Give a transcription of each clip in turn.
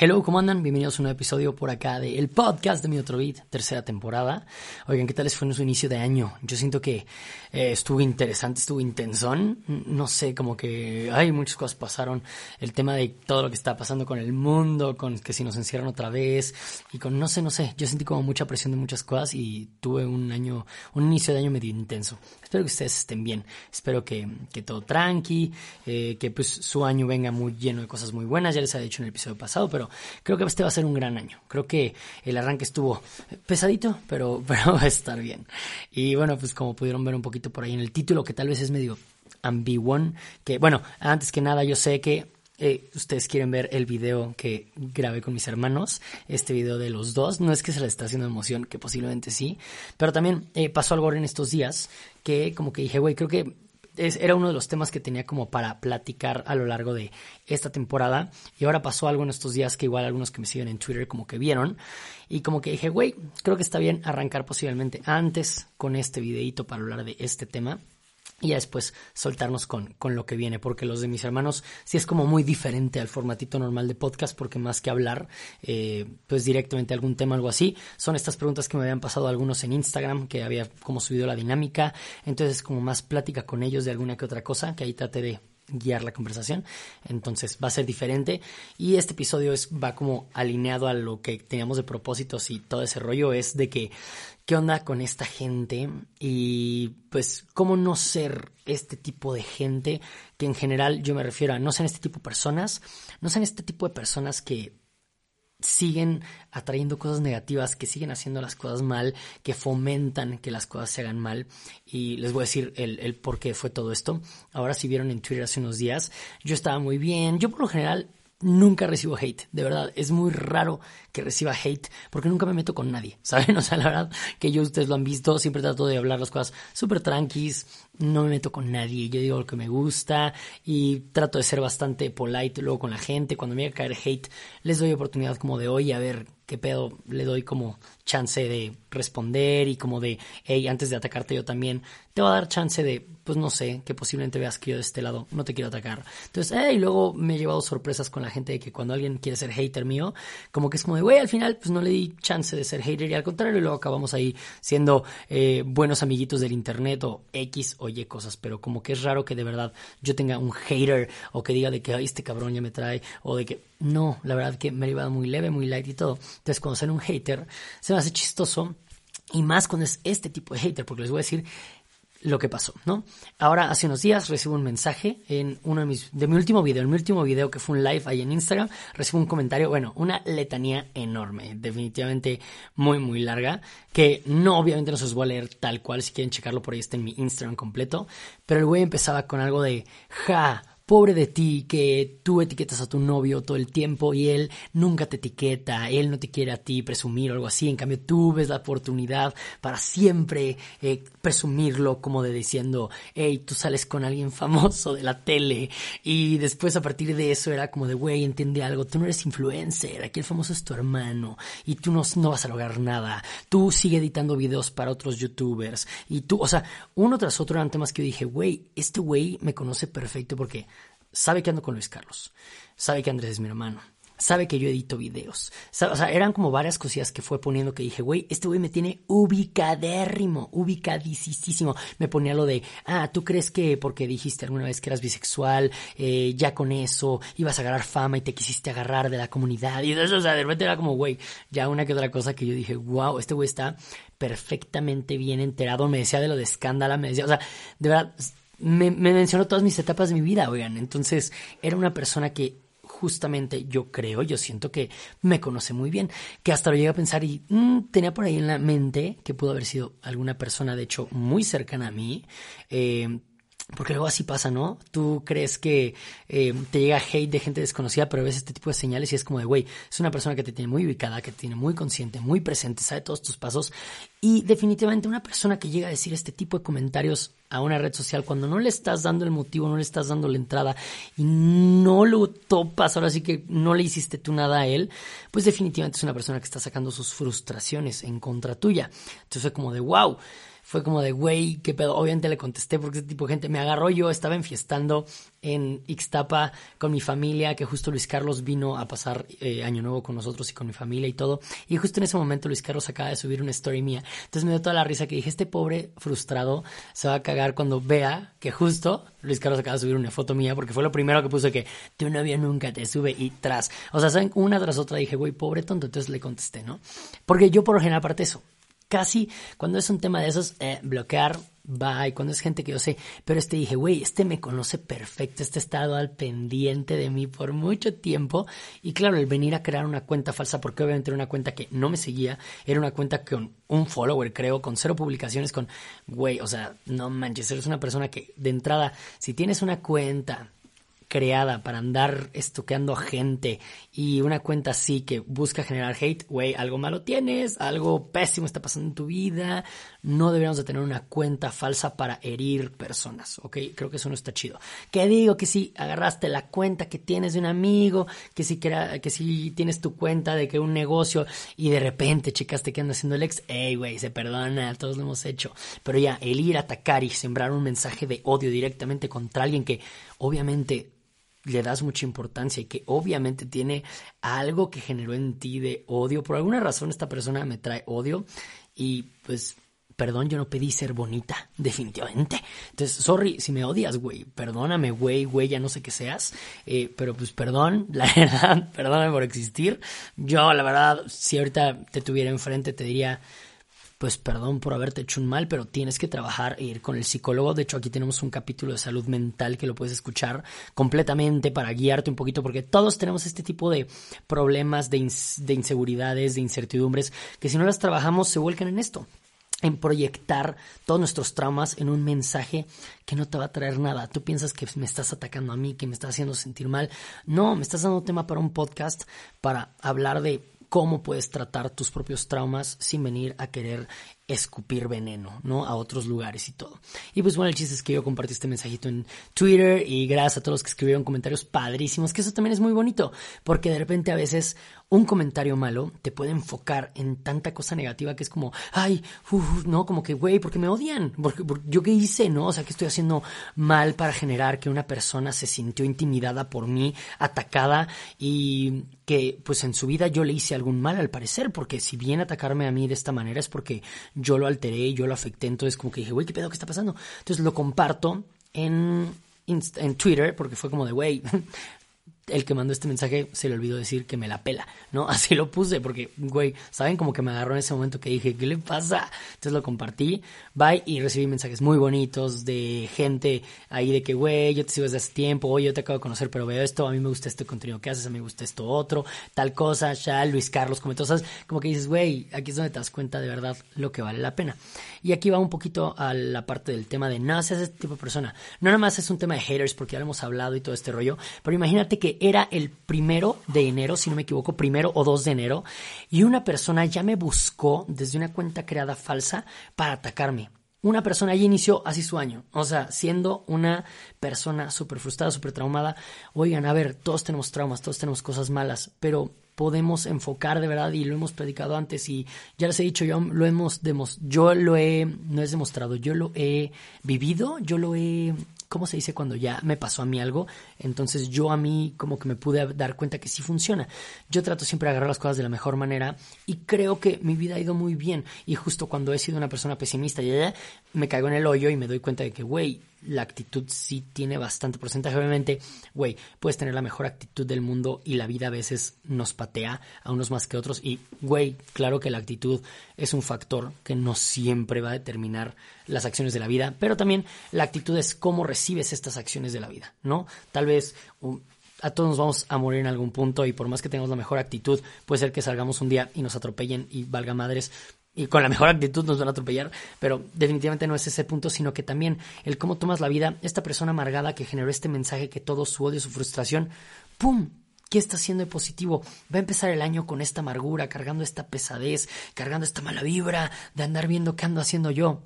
Hello, ¿cómo andan? Bienvenidos a un nuevo episodio por acá de El Podcast de Mi Otro Beat, tercera temporada. Oigan, ¿qué tal les fue en su inicio de año? Yo siento que eh, estuvo interesante, estuvo intensón. No sé, como que hay muchas cosas pasaron. El tema de todo lo que está pasando con el mundo, con que si nos encierran otra vez y con no sé, no sé. Yo sentí como mucha presión de muchas cosas y tuve un año, un inicio de año medio intenso. Espero que ustedes estén bien. Espero que, que todo tranqui, eh, que pues su año venga muy lleno de cosas muy buenas. Ya les había dicho en el episodio pasado, pero creo que este va a ser un gran año. Creo que el arranque estuvo pesadito, pero, va a estar bien. Y bueno, pues como pudieron ver un poquito por ahí en el título, que tal vez es medio ambiguo, que bueno, antes que nada yo sé que eh, ustedes quieren ver el video que grabé con mis hermanos, este video de los dos. No es que se les está haciendo emoción, que posiblemente sí, pero también eh, pasó algo en estos días que como que dije, güey, creo que era uno de los temas que tenía como para platicar a lo largo de esta temporada. Y ahora pasó algo en estos días que igual algunos que me siguen en Twitter como que vieron. Y como que dije, güey, creo que está bien arrancar posiblemente antes con este videito para hablar de este tema y ya después soltarnos con, con lo que viene, porque los de mis hermanos sí es como muy diferente al formatito normal de podcast, porque más que hablar, eh, pues directamente algún tema, algo así, son estas preguntas que me habían pasado algunos en Instagram, que había como subido la dinámica, entonces como más plática con ellos de alguna que otra cosa, que ahí traté de guiar la conversación. Entonces va a ser diferente. Y este episodio es, va como alineado a lo que teníamos de propósitos y todo ese rollo es de que qué onda con esta gente y pues cómo no ser este tipo de gente que en general yo me refiero a no sean este tipo de personas, no sean este tipo de personas que siguen atrayendo cosas negativas, que siguen haciendo las cosas mal, que fomentan que las cosas se hagan mal. Y les voy a decir el, el por qué fue todo esto. Ahora si vieron en Twitter hace unos días, yo estaba muy bien. Yo por lo general nunca recibo hate, de verdad, es muy raro que reciba hate porque nunca me meto con nadie, ¿saben? O sea, la verdad que yo ustedes lo han visto, siempre trato de hablar las cosas súper tranquis, no me meto con nadie, yo digo lo que me gusta y trato de ser bastante polite luego con la gente, cuando me llega a caer hate les doy oportunidad como de hoy a ver qué pedo, le doy como chance de responder y como de, hey, antes de atacarte yo también, te va a dar chance de, pues no sé, que posiblemente veas que yo de este lado no te quiero atacar. Entonces, hey, luego me he llevado sorpresas con la gente de que cuando alguien quiere ser hater mío, como que es como de, güey, al final pues no le di chance de ser hater y al contrario, luego acabamos ahí siendo eh, buenos amiguitos del internet o X o Y cosas, pero como que es raro que de verdad yo tenga un hater o que diga de que, este cabrón ya me trae o de que, no, la verdad que me ha llevado muy leve, muy light y todo. Entonces, sale un hater, se me hace chistoso y más es este tipo de hater, porque les voy a decir lo que pasó, ¿no? Ahora, hace unos días recibo un mensaje en uno de mis, de mi último video, en mi último video que fue un live ahí en Instagram, recibo un comentario, bueno, una letanía enorme, definitivamente muy, muy larga, que no, obviamente no se os voy a leer tal cual, si quieren checarlo por ahí está en mi Instagram completo, pero el güey empezaba con algo de, ja, pobre de ti que tú etiquetas a tu novio todo el tiempo y él nunca te etiqueta, él no te quiere a ti presumir o algo así, en cambio tú ves la oportunidad para siempre eh, presumirlo como de diciendo, hey, tú sales con alguien famoso de la tele y después a partir de eso era como de, güey, entiende algo, tú no eres influencer, aquí el famoso es tu hermano y tú no, no vas a lograr nada, tú sigue editando videos para otros youtubers y tú, o sea, uno tras otro eran temas que yo dije, güey, este güey me conoce perfecto porque sabe que ando con Luis Carlos, sabe que Andrés es mi hermano, sabe que yo edito videos. O sea, eran como varias cosillas que fue poniendo que dije, güey, este güey me tiene ubicadérrimo, ubicadísimo. Me ponía lo de, ah, ¿tú crees que porque dijiste alguna vez que eras bisexual, eh, ya con eso ibas a agarrar fama y te quisiste agarrar de la comunidad? Y eso, o sea, de repente era como, güey, ya una que otra cosa que yo dije, wow, este güey está perfectamente bien enterado. Me decía de lo de escándala, me decía, o sea, de verdad, me, me mencionó todas mis etapas de mi vida, oigan. Entonces, era una persona que justamente yo creo, yo siento que me conoce muy bien, que hasta lo llegué a pensar y mm, tenía por ahí en la mente que pudo haber sido alguna persona, de hecho, muy cercana a mí, eh, porque luego así pasa, ¿no? Tú crees que eh, te llega hate de gente desconocida, pero ves este tipo de señales y es como de, güey, es una persona que te tiene muy ubicada, que te tiene muy consciente, muy presente, sabe todos tus pasos. Y definitivamente una persona que llega a decir este tipo de comentarios a una red social cuando no le estás dando el motivo, no le estás dando la entrada y no lo topas, ahora sí que no le hiciste tú nada a él, pues definitivamente es una persona que está sacando sus frustraciones en contra tuya. Entonces fue como de, wow fue como de, güey, qué pedo. Obviamente le contesté porque ese tipo de gente me agarró. Yo estaba enfiestando en Ixtapa con mi familia, que justo Luis Carlos vino a pasar eh, Año Nuevo con nosotros y con mi familia y todo. Y justo en ese momento Luis Carlos acaba de subir una story mía. Entonces me dio toda la risa que dije, este pobre frustrado se va a cagar cuando vea que justo Luis Carlos acaba de subir una foto mía porque fue lo primero que puso que tu novio nunca te sube y tras. O sea, ¿saben? Una tras otra dije, güey, pobre tonto. Entonces le contesté, ¿no? Porque yo por lo general, aparte eso, casi cuando es un tema de esos, eh, bloquear, bye, cuando es gente que yo sé, pero este dije, güey, este me conoce perfecto, este ha estado al pendiente de mí por mucho tiempo y claro, el venir a crear una cuenta falsa, porque obviamente era una cuenta que no me seguía, era una cuenta con un follower, creo, con cero publicaciones, con, güey, o sea, no manches, eres una persona que de entrada, si tienes una cuenta creada para andar estoqueando gente y una cuenta así que busca generar hate, güey, algo malo tienes, algo pésimo está pasando en tu vida, no deberíamos de tener una cuenta falsa para herir personas, ¿ok? Creo que eso no está chido. Que digo que si agarraste la cuenta que tienes de un amigo, que si, que si tienes tu cuenta de que un negocio y de repente checaste que anda haciendo el ex, hey, güey, se perdona, todos lo hemos hecho. Pero ya, el ir a atacar y sembrar un mensaje de odio directamente contra alguien que obviamente le das mucha importancia y que obviamente tiene algo que generó en ti de odio. Por alguna razón esta persona me trae odio y pues perdón, yo no pedí ser bonita, definitivamente. Entonces, sorry si me odias, güey. Perdóname, güey, güey, ya no sé qué seas. Eh, pero pues perdón, la verdad, perdóname por existir. Yo, la verdad, si ahorita te tuviera enfrente, te diría, pues perdón por haberte hecho un mal, pero tienes que trabajar e ir con el psicólogo. De hecho, aquí tenemos un capítulo de salud mental que lo puedes escuchar completamente para guiarte un poquito, porque todos tenemos este tipo de problemas, de, de inseguridades, de incertidumbres, que si no las trabajamos se vuelcan en esto en proyectar todos nuestros traumas en un mensaje que no te va a traer nada. Tú piensas que me estás atacando a mí, que me estás haciendo sentir mal. No, me estás dando tema para un podcast para hablar de cómo puedes tratar tus propios traumas sin venir a querer escupir veneno, ¿no? A otros lugares y todo. Y pues bueno, el chiste es que yo compartí este mensajito en Twitter y gracias a todos los que escribieron comentarios padrísimos, que eso también es muy bonito, porque de repente a veces un comentario malo te puede enfocar en tanta cosa negativa que es como, ay, no, como que, güey, ¿por qué me odian? Porque, ¿Yo qué hice, no? O sea, que estoy haciendo mal para generar que una persona se sintió intimidada por mí, atacada y que pues en su vida yo le hice algún mal al parecer, porque si viene a atacarme a mí de esta manera es porque yo lo alteré, yo lo afecté, entonces como que dije, güey, ¿qué pedo? ¿Qué está pasando? Entonces lo comparto en, en Twitter porque fue como de, güey, el que mandó este mensaje se le olvidó decir que me la pela, ¿no? Así lo puse porque, güey, ¿saben? Como que me agarró en ese momento que dije, ¿qué le pasa? Entonces lo compartí, bye, y recibí mensajes muy bonitos de gente ahí de que, güey, yo te sigo desde hace tiempo, oye, yo te acabo de conocer, pero veo esto, a mí me gusta este contenido que haces, a mí me gusta esto otro, tal cosa, ya Luis Carlos comentó, ¿sabes? Como que dices, güey, aquí es donde te das cuenta de verdad lo que vale la pena. Y aquí va un poquito a la parte del tema de no seas este tipo de persona. No nada más es un tema de haters porque ya lo hemos hablado y todo este rollo, pero imagínate que era el primero de enero, si no me equivoco, primero o dos de enero, y una persona ya me buscó desde una cuenta creada falsa para atacarme. Una persona ya inició así su año, o sea, siendo una persona súper frustrada, súper traumada. Oigan, a ver, todos tenemos traumas, todos tenemos cosas malas, pero podemos enfocar de verdad y lo hemos predicado antes y ya les he dicho, yo lo hemos yo lo he, no es demostrado, yo lo he vivido, yo lo he ¿cómo se dice cuando ya me pasó a mí algo? Entonces yo a mí como que me pude dar cuenta que sí funciona. Yo trato siempre de agarrar las cosas de la mejor manera y creo que mi vida ha ido muy bien. Y justo cuando he sido una persona pesimista, ya, me caigo en el hoyo y me doy cuenta de que, güey, la actitud sí tiene bastante porcentaje. Obviamente, güey, puedes tener la mejor actitud del mundo y la vida a veces nos patea a unos más que otros. Y, güey, claro que la actitud es un factor que no siempre va a determinar las acciones de la vida, pero también la actitud es cómo recibes estas acciones de la vida, ¿no? Tal vez a todos nos vamos a morir en algún punto y por más que tengamos la mejor actitud, puede ser que salgamos un día y nos atropellen y valga madres, y con la mejor actitud nos van a atropellar, pero definitivamente no es ese punto, sino que también el cómo tomas la vida, esta persona amargada que generó este mensaje que todo su odio, su frustración, ¡pum! ¿Qué está haciendo de positivo? Va a empezar el año con esta amargura, cargando esta pesadez, cargando esta mala vibra de andar viendo qué ando haciendo yo.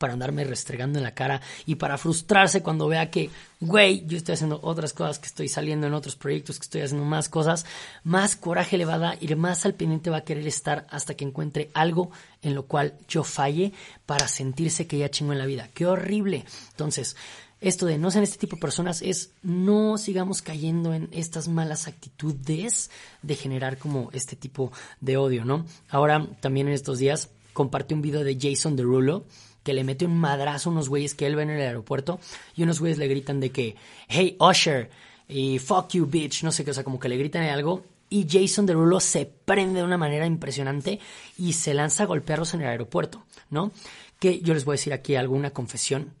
Para andarme restregando en la cara y para frustrarse cuando vea que, güey, yo estoy haciendo otras cosas, que estoy saliendo en otros proyectos, que estoy haciendo más cosas, más coraje le va a dar y más al pendiente va a querer estar hasta que encuentre algo en lo cual yo falle para sentirse que ya chingo en la vida. Qué horrible. Entonces, esto de no ser este tipo de personas es no sigamos cayendo en estas malas actitudes de generar como este tipo de odio, ¿no? Ahora también en estos días compartí un video de Jason Derulo que le mete un madrazo a unos güeyes que él ve en el aeropuerto y unos güeyes le gritan de que, hey Usher, y fuck you bitch, no sé qué, o sea, como que le gritan algo y Jason Derulo se prende de una manera impresionante y se lanza a golpearlos en el aeropuerto, ¿no? Que yo les voy a decir aquí alguna confesión.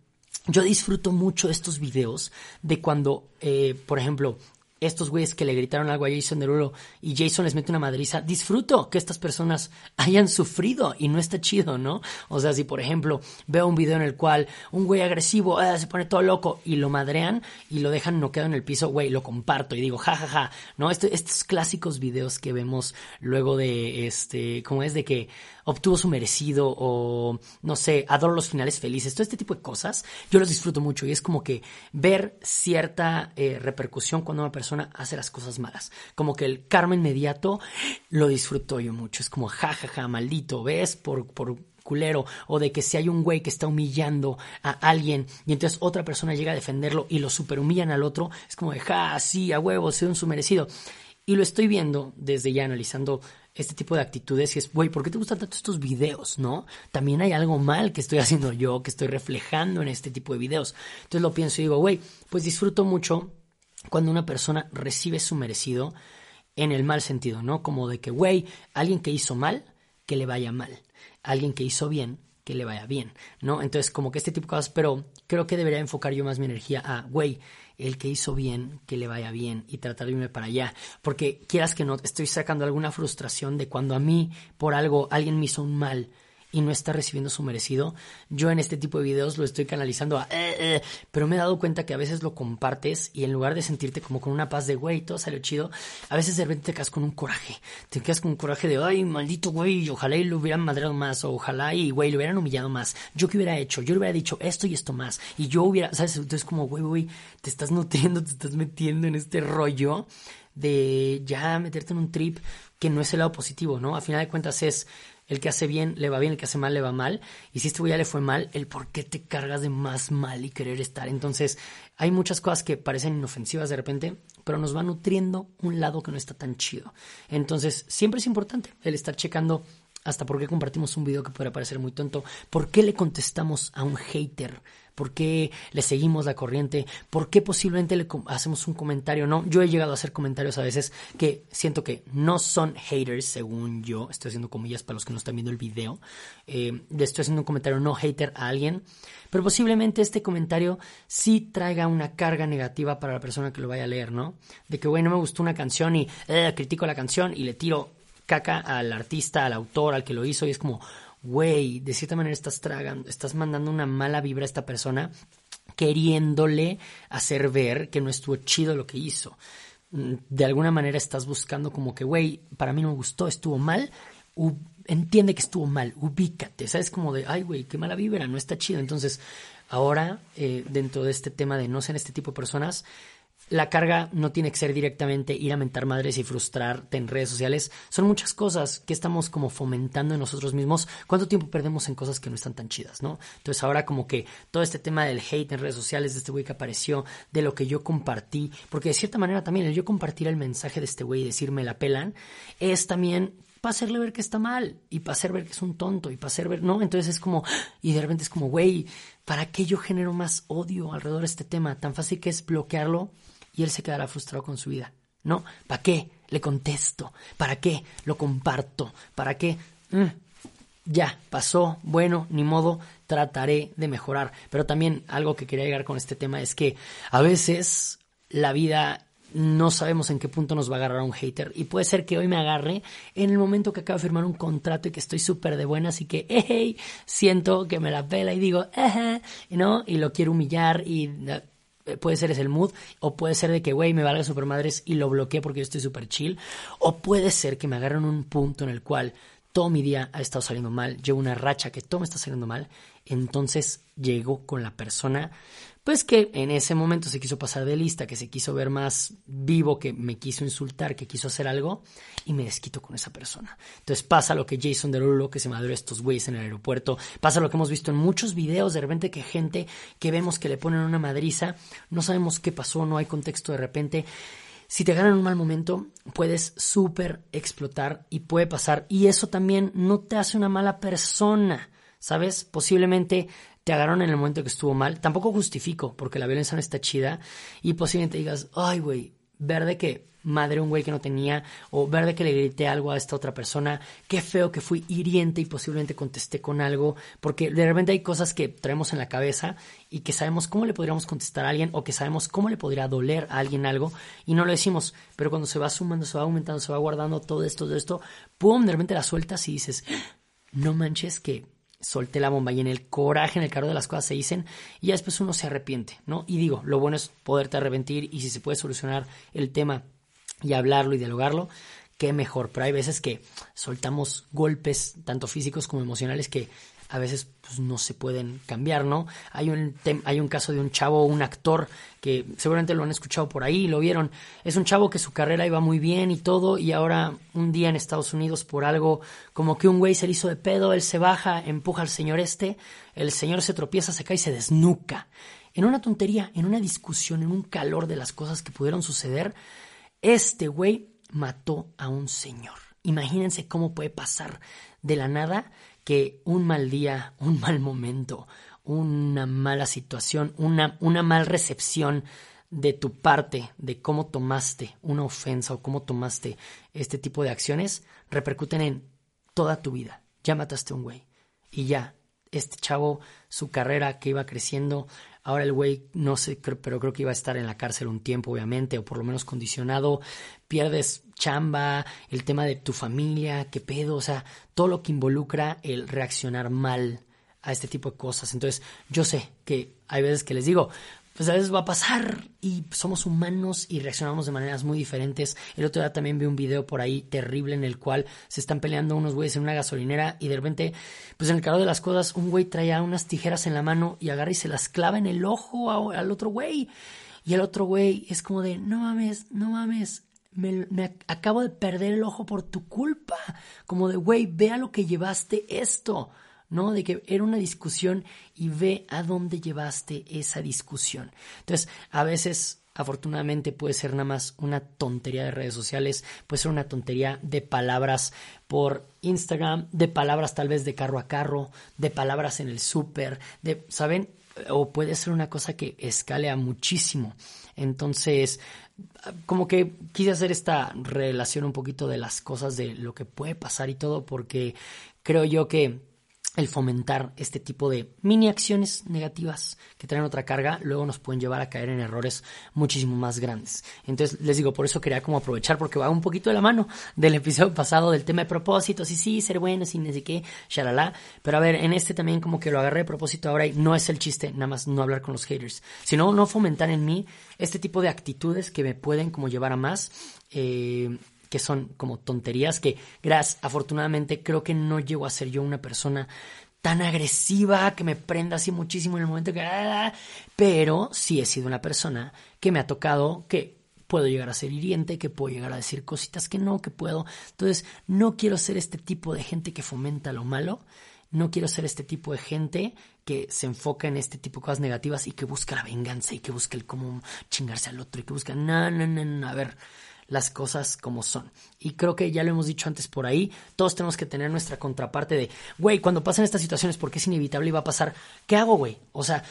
Yo disfruto mucho estos videos de cuando, eh, por ejemplo, estos güeyes que le gritaron algo a Jason Derulo y Jason les mete una madriza, disfruto que estas personas hayan sufrido y no está chido, ¿no? O sea, si por ejemplo veo un video en el cual un güey agresivo ah, se pone todo loco y lo madrean y lo dejan noqueado en el piso, güey, lo comparto y digo, jajaja, ja, ja. ¿no? Este, estos clásicos videos que vemos luego de, este, como es de que obtuvo su merecido o, no sé, adoro los finales felices, todo este tipo de cosas, yo los disfruto mucho y es como que ver cierta eh, repercusión cuando una persona hace las cosas malas. Como que el karma inmediato lo disfruto yo mucho. Es como, jajaja, ja, ja, maldito, ¿ves? Por, por culero o de que si hay un güey que está humillando a alguien y entonces otra persona llega a defenderlo y lo superhumillan al otro, es como de, ja, sí, a huevo, soy un su merecido. Y lo estoy viendo desde ya analizando este tipo de actitudes y es, güey, ¿por qué te gustan tanto estos videos, no? También hay algo mal que estoy haciendo yo, que estoy reflejando en este tipo de videos. Entonces lo pienso y digo, güey, pues disfruto mucho cuando una persona recibe su merecido en el mal sentido, ¿no? Como de que, güey, alguien que hizo mal, que le vaya mal. Alguien que hizo bien, que le vaya bien, ¿no? Entonces, como que este tipo de cosas, pero creo que debería enfocar yo más mi energía a, güey, el que hizo bien, que le vaya bien y tratar de irme para allá. Porque quieras que no, estoy sacando alguna frustración de cuando a mí, por algo, alguien me hizo un mal y no está recibiendo su merecido. Yo en este tipo de videos lo estoy canalizando a... Eh, eh", pero me he dado cuenta que a veces lo compartes y en lugar de sentirte como con una paz de, güey, todo salió chido, a veces de repente te quedas con un coraje. Te quedas con un coraje de, ay, maldito güey, ojalá y lo hubieran madreado más, o ojalá y, güey, lo hubieran humillado más. Yo qué hubiera hecho, yo le hubiera dicho esto y esto más. Y yo hubiera, ¿sabes? Entonces como, güey, güey, te estás nutriendo, te estás metiendo en este rollo de ya meterte en un trip que no es el lado positivo, ¿no? A final de cuentas es el que hace bien le va bien, el que hace mal le va mal. Y si este güey ya le fue mal, el por qué te cargas de más mal y querer estar. Entonces, hay muchas cosas que parecen inofensivas de repente, pero nos va nutriendo un lado que no está tan chido. Entonces, siempre es importante el estar checando hasta por qué compartimos un video que puede parecer muy tonto, por qué le contestamos a un hater ¿Por qué le seguimos la corriente? ¿Por qué posiblemente le hacemos un comentario? No, yo he llegado a hacer comentarios a veces que siento que no son haters, según yo. Estoy haciendo comillas para los que no están viendo el video. Eh, estoy haciendo un comentario no hater a alguien, pero posiblemente este comentario sí traiga una carga negativa para la persona que lo vaya a leer, ¿no? De que, güey, no me gustó una canción y eh, critico la canción y le tiro caca al artista, al autor, al que lo hizo y es como, güey, de cierta manera estás tragando, estás mandando una mala vibra a esta persona queriéndole hacer ver que no estuvo chido lo que hizo. Mm, de alguna manera estás buscando como que, güey, para mí no me gustó, estuvo mal, entiende que estuvo mal, ubícate, ¿sabes? Como de, ay, güey, qué mala vibra, no está chido. Entonces, ahora, eh, dentro de este tema de no ser este tipo de personas, la carga no tiene que ser directamente ir a mentar madres y frustrarte en redes sociales. Son muchas cosas que estamos como fomentando en nosotros mismos. ¿Cuánto tiempo perdemos en cosas que no están tan chidas, no? Entonces ahora como que todo este tema del hate en redes sociales, de este güey que apareció, de lo que yo compartí, porque de cierta manera también el yo compartir el mensaje de este güey y decirme la pelan, es también para hacerle ver que está mal y para hacer ver que es un tonto y para hacer ver, ¿no? Entonces es como, y de repente es como, güey, ¿para qué yo genero más odio alrededor de este tema? Tan fácil que es bloquearlo y él se quedará frustrado con su vida. ¿No? ¿Para qué? Le contesto. ¿Para qué? Lo comparto. ¿Para qué? Mm, ya, pasó, bueno, ni modo, trataré de mejorar. Pero también algo que quería llegar con este tema es que a veces la vida no sabemos en qué punto nos va a agarrar un hater y puede ser que hoy me agarre en el momento que acabo de firmar un contrato y que estoy súper de buenas y que hey, siento que me la pela y digo ¿no? y lo quiero humillar y puede ser ese el mood, o puede ser de que, güey, me valga super madres y lo bloqueé porque yo estoy súper chill, o puede ser que me agarren un punto en el cual todo mi día ha estado saliendo mal, llevo una racha que todo me está saliendo mal, entonces llego con la persona, pues que en ese momento se quiso pasar de lista, que se quiso ver más vivo, que me quiso insultar, que quiso hacer algo, y me desquito con esa persona. Entonces pasa lo que Jason Derulo, que se madrió estos güeyes en el aeropuerto, pasa lo que hemos visto en muchos videos, de repente que gente que vemos que le ponen una madriza, no sabemos qué pasó, no hay contexto de repente, si te ganan un mal momento, puedes súper explotar y puede pasar. Y eso también no te hace una mala persona, ¿sabes? Posiblemente te agarraron en el momento que estuvo mal. Tampoco justifico, porque la violencia no está chida. Y posiblemente digas, ay, güey, ver de que madre un güey que no tenía, o ver de que le grité algo a esta otra persona, qué feo que fui hiriente y posiblemente contesté con algo, porque de repente hay cosas que traemos en la cabeza y que sabemos cómo le podríamos contestar a alguien o que sabemos cómo le podría doler a alguien algo y no lo decimos, pero cuando se va sumando, se va aumentando, se va guardando todo esto, todo esto, pum, de repente la sueltas y dices, no manches que solté la bomba y en el coraje, en el carro de las cosas se dicen y ya después uno se arrepiente, ¿no? Y digo, lo bueno es poderte arrepentir y si se puede solucionar el tema y hablarlo y dialogarlo, qué mejor. Pero hay veces que soltamos golpes, tanto físicos como emocionales, que a veces pues, no se pueden cambiar, ¿no? Hay un, hay un caso de un chavo, un actor, que seguramente lo han escuchado por ahí, lo vieron. Es un chavo que su carrera iba muy bien y todo, y ahora un día en Estados Unidos por algo, como que un güey se le hizo de pedo, él se baja, empuja al señor este, el señor se tropieza, se cae y se desnuca. En una tontería, en una discusión, en un calor de las cosas que pudieron suceder, este güey mató a un señor. Imagínense cómo puede pasar de la nada que un mal día, un mal momento, una mala situación, una, una mal recepción de tu parte, de cómo tomaste una ofensa o cómo tomaste este tipo de acciones, repercuten en toda tu vida. Ya mataste a un güey. Y ya, este chavo, su carrera que iba creciendo, ahora el güey, no sé, pero creo que iba a estar en la cárcel un tiempo, obviamente, o por lo menos condicionado, pierdes chamba, el tema de tu familia, qué pedo, o sea, todo lo que involucra el reaccionar mal a este tipo de cosas. Entonces, yo sé que hay veces que les digo, pues a veces va a pasar y somos humanos y reaccionamos de maneras muy diferentes. El otro día también vi un video por ahí terrible en el cual se están peleando unos güeyes en una gasolinera y de repente, pues en el calor de las cosas, un güey traía unas tijeras en la mano y agarra y se las clava en el ojo al otro güey. Y el otro güey es como de, no mames, no mames, me, me, acabo de perder el ojo por tu culpa. Como de, güey, vea lo que llevaste esto. ¿No? De que era una discusión y ve a dónde llevaste esa discusión. Entonces, a veces afortunadamente puede ser nada más una tontería de redes sociales, puede ser una tontería de palabras por Instagram, de palabras tal vez de carro a carro, de palabras en el súper, de, ¿saben? O puede ser una cosa que escalea muchísimo. Entonces, como que quise hacer esta relación un poquito de las cosas, de lo que puede pasar y todo, porque creo yo que el fomentar este tipo de mini acciones negativas que traen otra carga, luego nos pueden llevar a caer en errores muchísimo más grandes. Entonces, les digo, por eso quería como aprovechar, porque va un poquito de la mano del episodio pasado del tema de propósitos, y sí, ser bueno, sin ni qué, shalala. Pero a ver, en este también como que lo agarré de propósito ahora y no es el chiste, nada más no hablar con los haters, sino no fomentar en mí este tipo de actitudes que me pueden como llevar a más. Eh, que son como tonterías que, gracias, afortunadamente creo que no llego a ser yo una persona tan agresiva que me prenda así muchísimo en el momento que... Pero sí he sido una persona que me ha tocado que puedo llegar a ser hiriente, que puedo llegar a decir cositas que no, que puedo. Entonces, no quiero ser este tipo de gente que fomenta lo malo. No quiero ser este tipo de gente que se enfoca en este tipo de cosas negativas y que busca la venganza y que busca el cómo chingarse al otro y que busca, no, no, no, no, a ver, las cosas como son. Y creo que ya lo hemos dicho antes por ahí, todos tenemos que tener nuestra contraparte de, güey, cuando pasan estas situaciones, porque es inevitable y va a pasar, ¿qué hago, güey? O sea,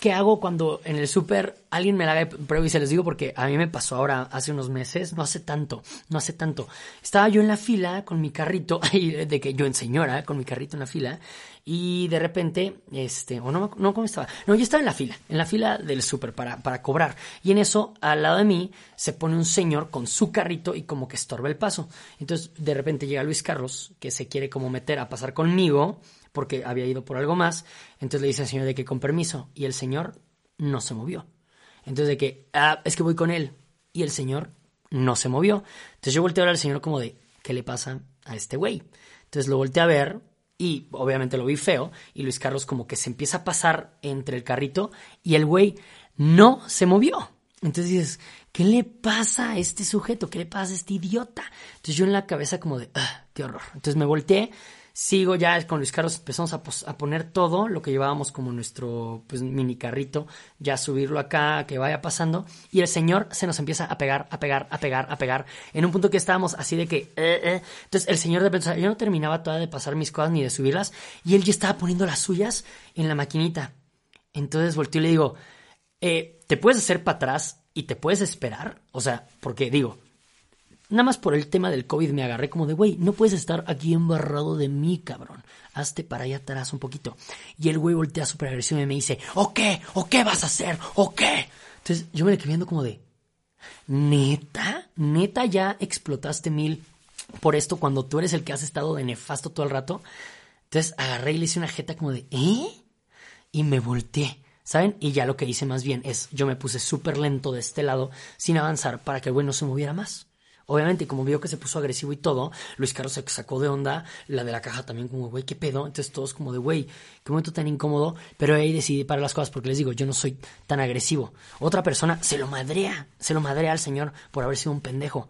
¿qué hago cuando en el súper alguien me la haga prueba y se les digo porque a mí me pasó ahora hace unos meses, no hace tanto, no hace tanto. Estaba yo en la fila con mi carrito, de que yo en señora, con mi carrito en la fila, y de repente, este, o no, no, ¿cómo estaba? No, yo estaba en la fila, en la fila del súper para, para cobrar. Y en eso, al lado de mí, se pone un señor con su carrito y como que estorba el paso. Entonces, de repente llega Luis Carlos, que se quiere como meter a pasar conmigo, porque había ido por algo más. Entonces le dice al señor de que con permiso. Y el señor no se movió. Entonces de que, ah, es que voy con él. Y el señor no se movió. Entonces yo volteo a ver al señor como de, ¿qué le pasa a este güey? Entonces lo volteé a ver y obviamente lo vi feo y Luis Carlos como que se empieza a pasar entre el carrito y el güey no se movió. Entonces dices, ¿qué le pasa a este sujeto? ¿Qué le pasa a este idiota? Entonces yo en la cabeza como de, ah, qué horror. Entonces me volteé, sigo ya con Luis Carlos, empezamos a, a, poner todo lo que llevábamos como nuestro pues, mini carrito, ya subirlo acá, que vaya pasando, y el señor se nos empieza a pegar, a pegar, a pegar, a pegar, en un punto que estábamos así de que, eh, eh. entonces el señor de pensar, yo no terminaba todavía de pasar mis cosas ni de subirlas, y él ya estaba poniendo las suyas en la maquinita. Entonces volteo y le digo, eh, ¿te puedes hacer para atrás y te puedes esperar? O sea, porque digo, Nada más por el tema del COVID me agarré como de, güey, no puedes estar aquí embarrado de mí, cabrón. Hazte para allá atrás un poquito. Y el güey voltea súper agresivo y me dice, ¿o qué? ¿O qué vas a hacer? ¿O qué? Entonces yo me le quedé viendo como de, ¿neta? ¿Neta ya explotaste mil por esto cuando tú eres el que has estado de nefasto todo el rato? Entonces agarré y le hice una jeta como de, ¿eh? Y me volteé. ¿Saben? Y ya lo que hice más bien es, yo me puse súper lento de este lado, sin avanzar, para que el güey no se moviera más. Obviamente, como vio que se puso agresivo y todo, Luis Carlos se sacó de onda, la de la caja también como, güey, ¿qué pedo? Entonces todos como de, güey, qué momento tan incómodo, pero ahí decidí para las cosas porque les digo, yo no soy tan agresivo. Otra persona se lo madrea, se lo madrea al señor por haber sido un pendejo.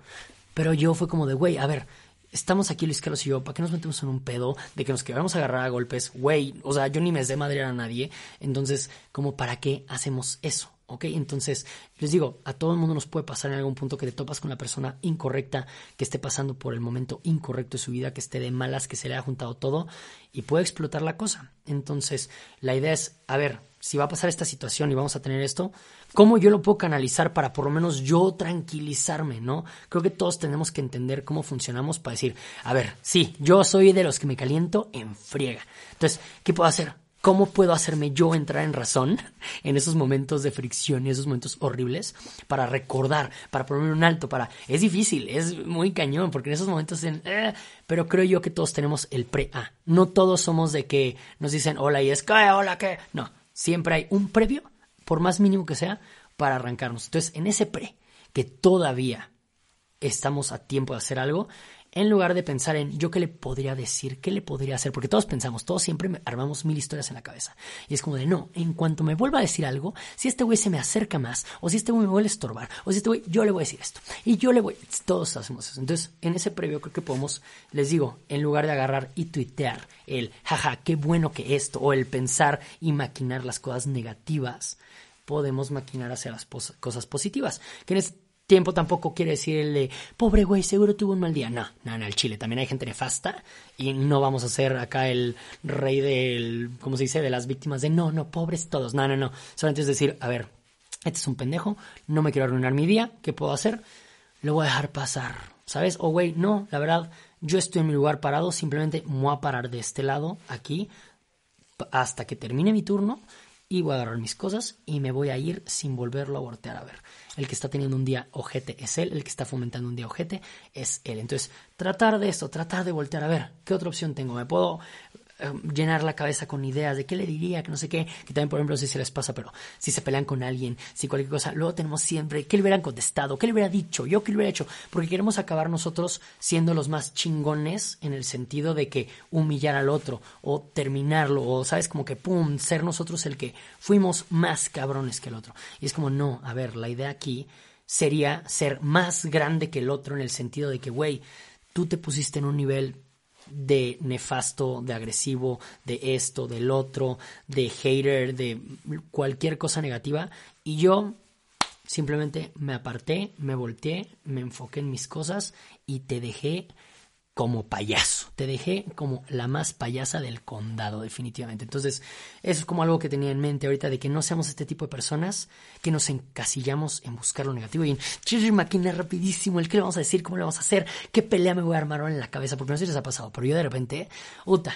Pero yo fue como de, güey, a ver, estamos aquí Luis Carlos y yo, ¿para qué nos metemos en un pedo de que nos queramos agarrar a golpes? Güey, o sea, yo ni me sé madrear a nadie, entonces, como para qué hacemos eso? ¿Ok? Entonces, les digo, a todo el mundo nos puede pasar en algún punto que te topas con la persona incorrecta, que esté pasando por el momento incorrecto de su vida, que esté de malas, que se le haya juntado todo y puede explotar la cosa. Entonces, la idea es, a ver, si va a pasar esta situación y vamos a tener esto, ¿cómo yo lo puedo canalizar para por lo menos yo tranquilizarme, ¿no? Creo que todos tenemos que entender cómo funcionamos para decir, a ver, sí, yo soy de los que me caliento en friega. Entonces, ¿qué puedo hacer? ¿Cómo puedo hacerme yo entrar en razón en esos momentos de fricción y esos momentos horribles para recordar, para ponerme un alto, para... Es difícil, es muy cañón, porque en esos momentos... En, eh, pero creo yo que todos tenemos el pre-A. No todos somos de que nos dicen hola y es que, hola, ¿qué? No, siempre hay un previo, por más mínimo que sea, para arrancarnos. Entonces, en ese pre, que todavía estamos a tiempo de hacer algo, en lugar de pensar en yo qué le podría decir, qué le podría hacer, porque todos pensamos, todos siempre armamos mil historias en la cabeza. Y es como de, no, en cuanto me vuelva a decir algo, si este güey se me acerca más, o si este güey me vuelve a estorbar, o si este güey, yo le voy a decir esto, y yo le voy, todos hacemos eso. Entonces, en ese previo creo que podemos, les digo, en lugar de agarrar y tuitear el, jaja, qué bueno que esto, o el pensar y maquinar las cosas negativas, podemos maquinar hacia las cosas positivas. Que tiempo tampoco quiere decir el de, pobre güey, seguro tuvo un mal día. No, no, no, el Chile también hay gente nefasta y no vamos a ser acá el rey del, ¿cómo se dice?, de las víctimas de, no, no, pobres todos. No, no, no. Solamente es decir, a ver, este es un pendejo, no me quiero arruinar mi día, ¿qué puedo hacer? Lo voy a dejar pasar, ¿sabes? O güey, no, la verdad, yo estoy en mi lugar parado, simplemente me voy a parar de este lado, aquí, hasta que termine mi turno y voy a agarrar mis cosas y me voy a ir sin volverlo a voltear a ver. El que está teniendo un día ojete es él, el que está fomentando un día ojete es él. Entonces, tratar de esto, tratar de voltear a ver, ¿qué otra opción tengo? ¿Me puedo Em, llenar la cabeza con ideas de qué le diría, que no sé qué, que también, por ejemplo, si se les pasa, pero si se pelean con alguien, si cualquier cosa, luego tenemos siempre, ¿qué le hubieran contestado? ¿Qué le hubiera dicho? ¿Yo qué le hubiera hecho? Porque queremos acabar nosotros siendo los más chingones en el sentido de que humillar al otro o terminarlo o, ¿sabes? Como que, ¡pum!, ser nosotros el que fuimos más cabrones que el otro. Y es como, no, a ver, la idea aquí sería ser más grande que el otro en el sentido de que, güey, tú te pusiste en un nivel de nefasto, de agresivo, de esto, del otro, de hater, de cualquier cosa negativa. Y yo simplemente me aparté, me volteé, me enfoqué en mis cosas y te dejé como payaso. Te dejé como la más payasa del condado, definitivamente. Entonces, eso es como algo que tenía en mente ahorita, de que no seamos este tipo de personas que nos encasillamos en buscar lo negativo y en máquina rapidísimo, el qué le vamos a decir, cómo le vamos a hacer, qué pelea me voy a armar en la cabeza, porque no sé si les ha pasado, pero yo de repente, puta,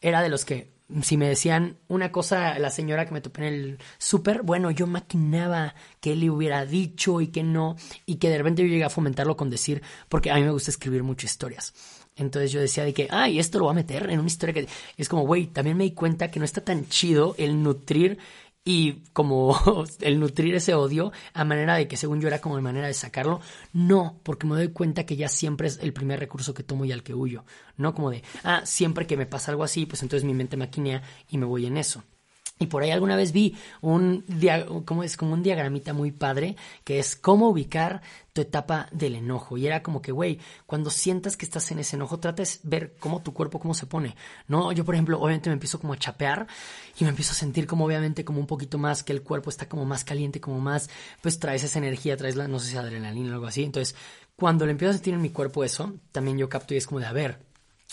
era de los que si me decían una cosa la señora que me topé en el súper, bueno, yo maquinaba que él le hubiera dicho y que no, y que de repente yo llegué a fomentarlo con decir, porque a mí me gusta escribir muchas historias. Entonces yo decía de que, ay, esto lo voy a meter en una historia que es como, güey, también me di cuenta que no está tan chido el nutrir y como el nutrir ese odio a manera de que según yo era como de manera de sacarlo, no, porque me doy cuenta que ya siempre es el primer recurso que tomo y al que huyo, no como de, ah, siempre que me pasa algo así, pues entonces mi mente maquinea y me voy en eso. Y por ahí alguna vez vi un, ¿cómo es? como un diagramita muy padre que es cómo ubicar tu etapa del enojo. Y era como que, güey, cuando sientas que estás en ese enojo, trates de ver cómo tu cuerpo, cómo se pone. No, yo por ejemplo, obviamente me empiezo como a chapear y me empiezo a sentir como obviamente como un poquito más que el cuerpo está como más caliente, como más, pues traes esa energía, traes la, no sé si adrenalina o algo así. Entonces, cuando le empiezo a sentir en mi cuerpo eso, también yo capto y es como de, a ver,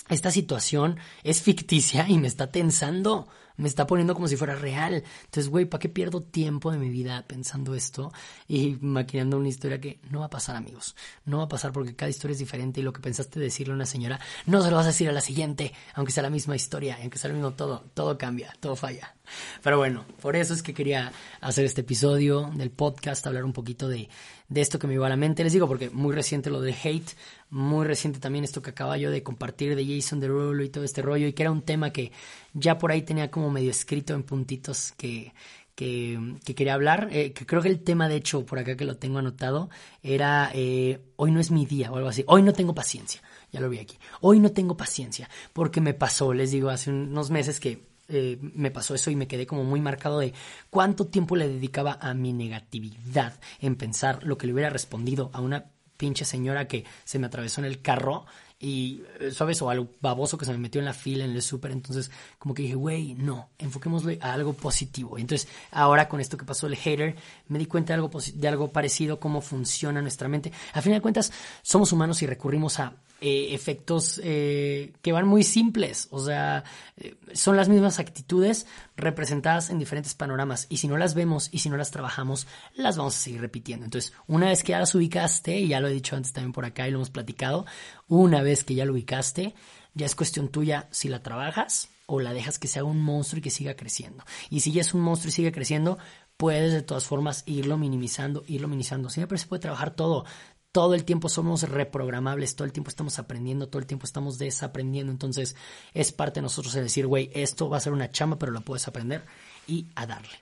esta situación es ficticia y me está tensando me está poniendo como si fuera real. Entonces, güey, ¿para qué pierdo tiempo de mi vida pensando esto y maquinando una historia que no va a pasar, amigos? No va a pasar porque cada historia es diferente y lo que pensaste decirle a una señora no se lo vas a decir a la siguiente, aunque sea la misma historia, aunque sea lo mismo todo, todo cambia, todo falla. Pero bueno, por eso es que quería hacer este episodio del podcast, hablar un poquito de, de esto que me iba a la mente. Les digo, porque muy reciente lo de hate, muy reciente también esto que acaba yo de compartir de Jason Derulo y todo este rollo, y que era un tema que ya por ahí tenía como medio escrito en puntitos que, que, quería hablar. Eh, que creo que el tema, de hecho, por acá que lo tengo anotado, era eh, hoy no es mi día o algo así. Hoy no tengo paciencia. Ya lo vi aquí. Hoy no tengo paciencia porque me pasó, les digo, hace unos meses que eh, me pasó eso y me quedé como muy marcado de cuánto tiempo le dedicaba a mi negatividad en pensar lo que le hubiera respondido a una pinche señora que se me atravesó en el carro y, eh, ¿sabes? O algo baboso que se me metió en la fila en el súper. Entonces, como que dije, güey, no, enfoquémosle a algo positivo. Y entonces, ahora con esto que pasó el hater, me di cuenta de algo, de algo parecido, cómo funciona nuestra mente. A fin de cuentas, somos humanos y recurrimos a eh, efectos eh, que van muy simples, o sea, eh, son las mismas actitudes representadas en diferentes panoramas y si no las vemos y si no las trabajamos, las vamos a seguir repitiendo. Entonces, una vez que ya las ubicaste, y ya lo he dicho antes también por acá y lo hemos platicado, una vez que ya lo ubicaste, ya es cuestión tuya si la trabajas o la dejas que sea un monstruo y que siga creciendo. Y si ya es un monstruo y sigue creciendo, puedes de todas formas irlo minimizando, irlo minimizando. Siempre se puede trabajar todo todo el tiempo somos reprogramables, todo el tiempo estamos aprendiendo, todo el tiempo estamos desaprendiendo. Entonces es parte de nosotros el decir, güey, esto va a ser una chamba, pero lo puedes aprender y a darle.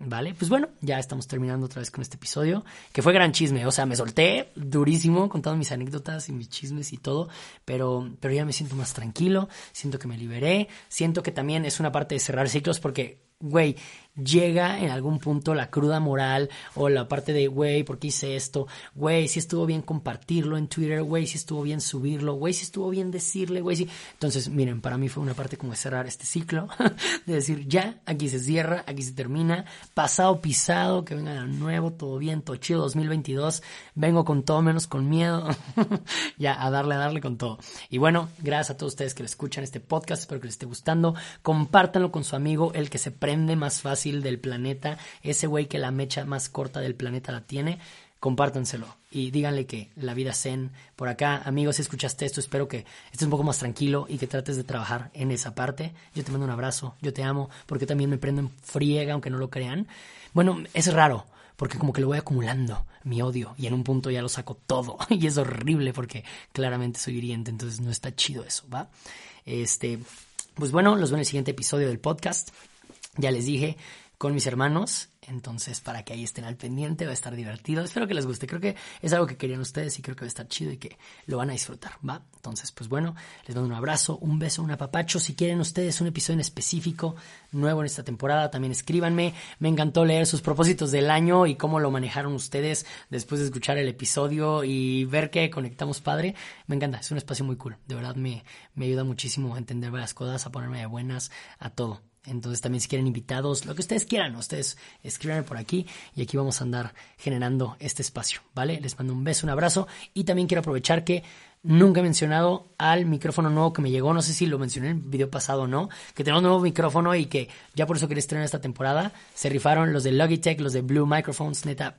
¿Vale? Pues bueno, ya estamos terminando otra vez con este episodio, que fue gran chisme, o sea, me solté durísimo contando mis anécdotas y mis chismes y todo, pero, pero ya me siento más tranquilo, siento que me liberé, siento que también es una parte de cerrar ciclos porque, güey, llega en algún punto la cruda moral o la parte de, güey, ¿por qué hice esto? Güey, si estuvo bien compartirlo en Twitter, güey, si estuvo bien subirlo, güey, si estuvo bien decirle, güey, sí. Entonces, miren, para mí fue una parte como cerrar este ciclo, de decir, ya, aquí se cierra, aquí se termina, pasado pisado, que venga de nuevo, todo bien, todo chido, 2022, vengo con todo menos con miedo, ya, a darle, a darle con todo. Y bueno, gracias a todos ustedes que lo escuchan este podcast, espero que les esté gustando, compártanlo con su amigo, el que se prende más fácil del planeta, ese güey que la mecha más corta del planeta la tiene, compártanselo y díganle que la vida zen por acá. Amigos, si escuchaste esto, espero que estés un poco más tranquilo y que trates de trabajar en esa parte. Yo te mando un abrazo, yo te amo, porque también me prendo en friega, aunque no lo crean. Bueno, es raro, porque como que lo voy acumulando, mi odio, y en un punto ya lo saco todo, y es horrible porque claramente soy hiriente, entonces no está chido eso, ¿va? Este, pues bueno, los veo en el siguiente episodio del podcast. Ya les dije, con mis hermanos. Entonces, para que ahí estén al pendiente, va a estar divertido. Espero que les guste. Creo que es algo que querían ustedes y creo que va a estar chido y que lo van a disfrutar, ¿va? Entonces, pues bueno, les mando un abrazo, un beso, un apapacho. Si quieren ustedes un episodio en específico, nuevo en esta temporada, también escríbanme. Me encantó leer sus propósitos del año y cómo lo manejaron ustedes después de escuchar el episodio y ver que conectamos padre. Me encanta, es un espacio muy cool. De verdad me, me ayuda muchísimo a entender varias cosas, a ponerme de buenas, a todo. Entonces también si quieren invitados, lo que ustedes quieran, ustedes escríbanme por aquí y aquí vamos a andar generando este espacio, ¿vale? Les mando un beso, un abrazo y también quiero aprovechar que nunca he mencionado al micrófono nuevo que me llegó, no sé si lo mencioné en el video pasado o no, que tenemos un nuevo micrófono y que ya por eso quería estrenar esta temporada. Se rifaron los de Logitech, los de Blue Microphones, neta,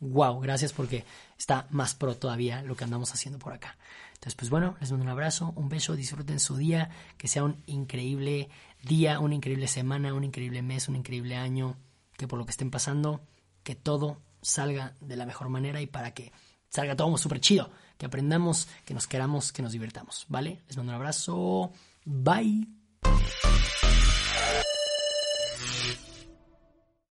wow, gracias porque está más pro todavía lo que andamos haciendo por acá. Entonces, pues bueno, les mando un abrazo, un beso, disfruten su día, que sea un increíble día, una increíble semana, un increíble mes, un increíble año, que por lo que estén pasando, que todo salga de la mejor manera y para que salga todo súper chido, que aprendamos, que nos queramos, que nos divirtamos, ¿vale? Les mando un abrazo, bye.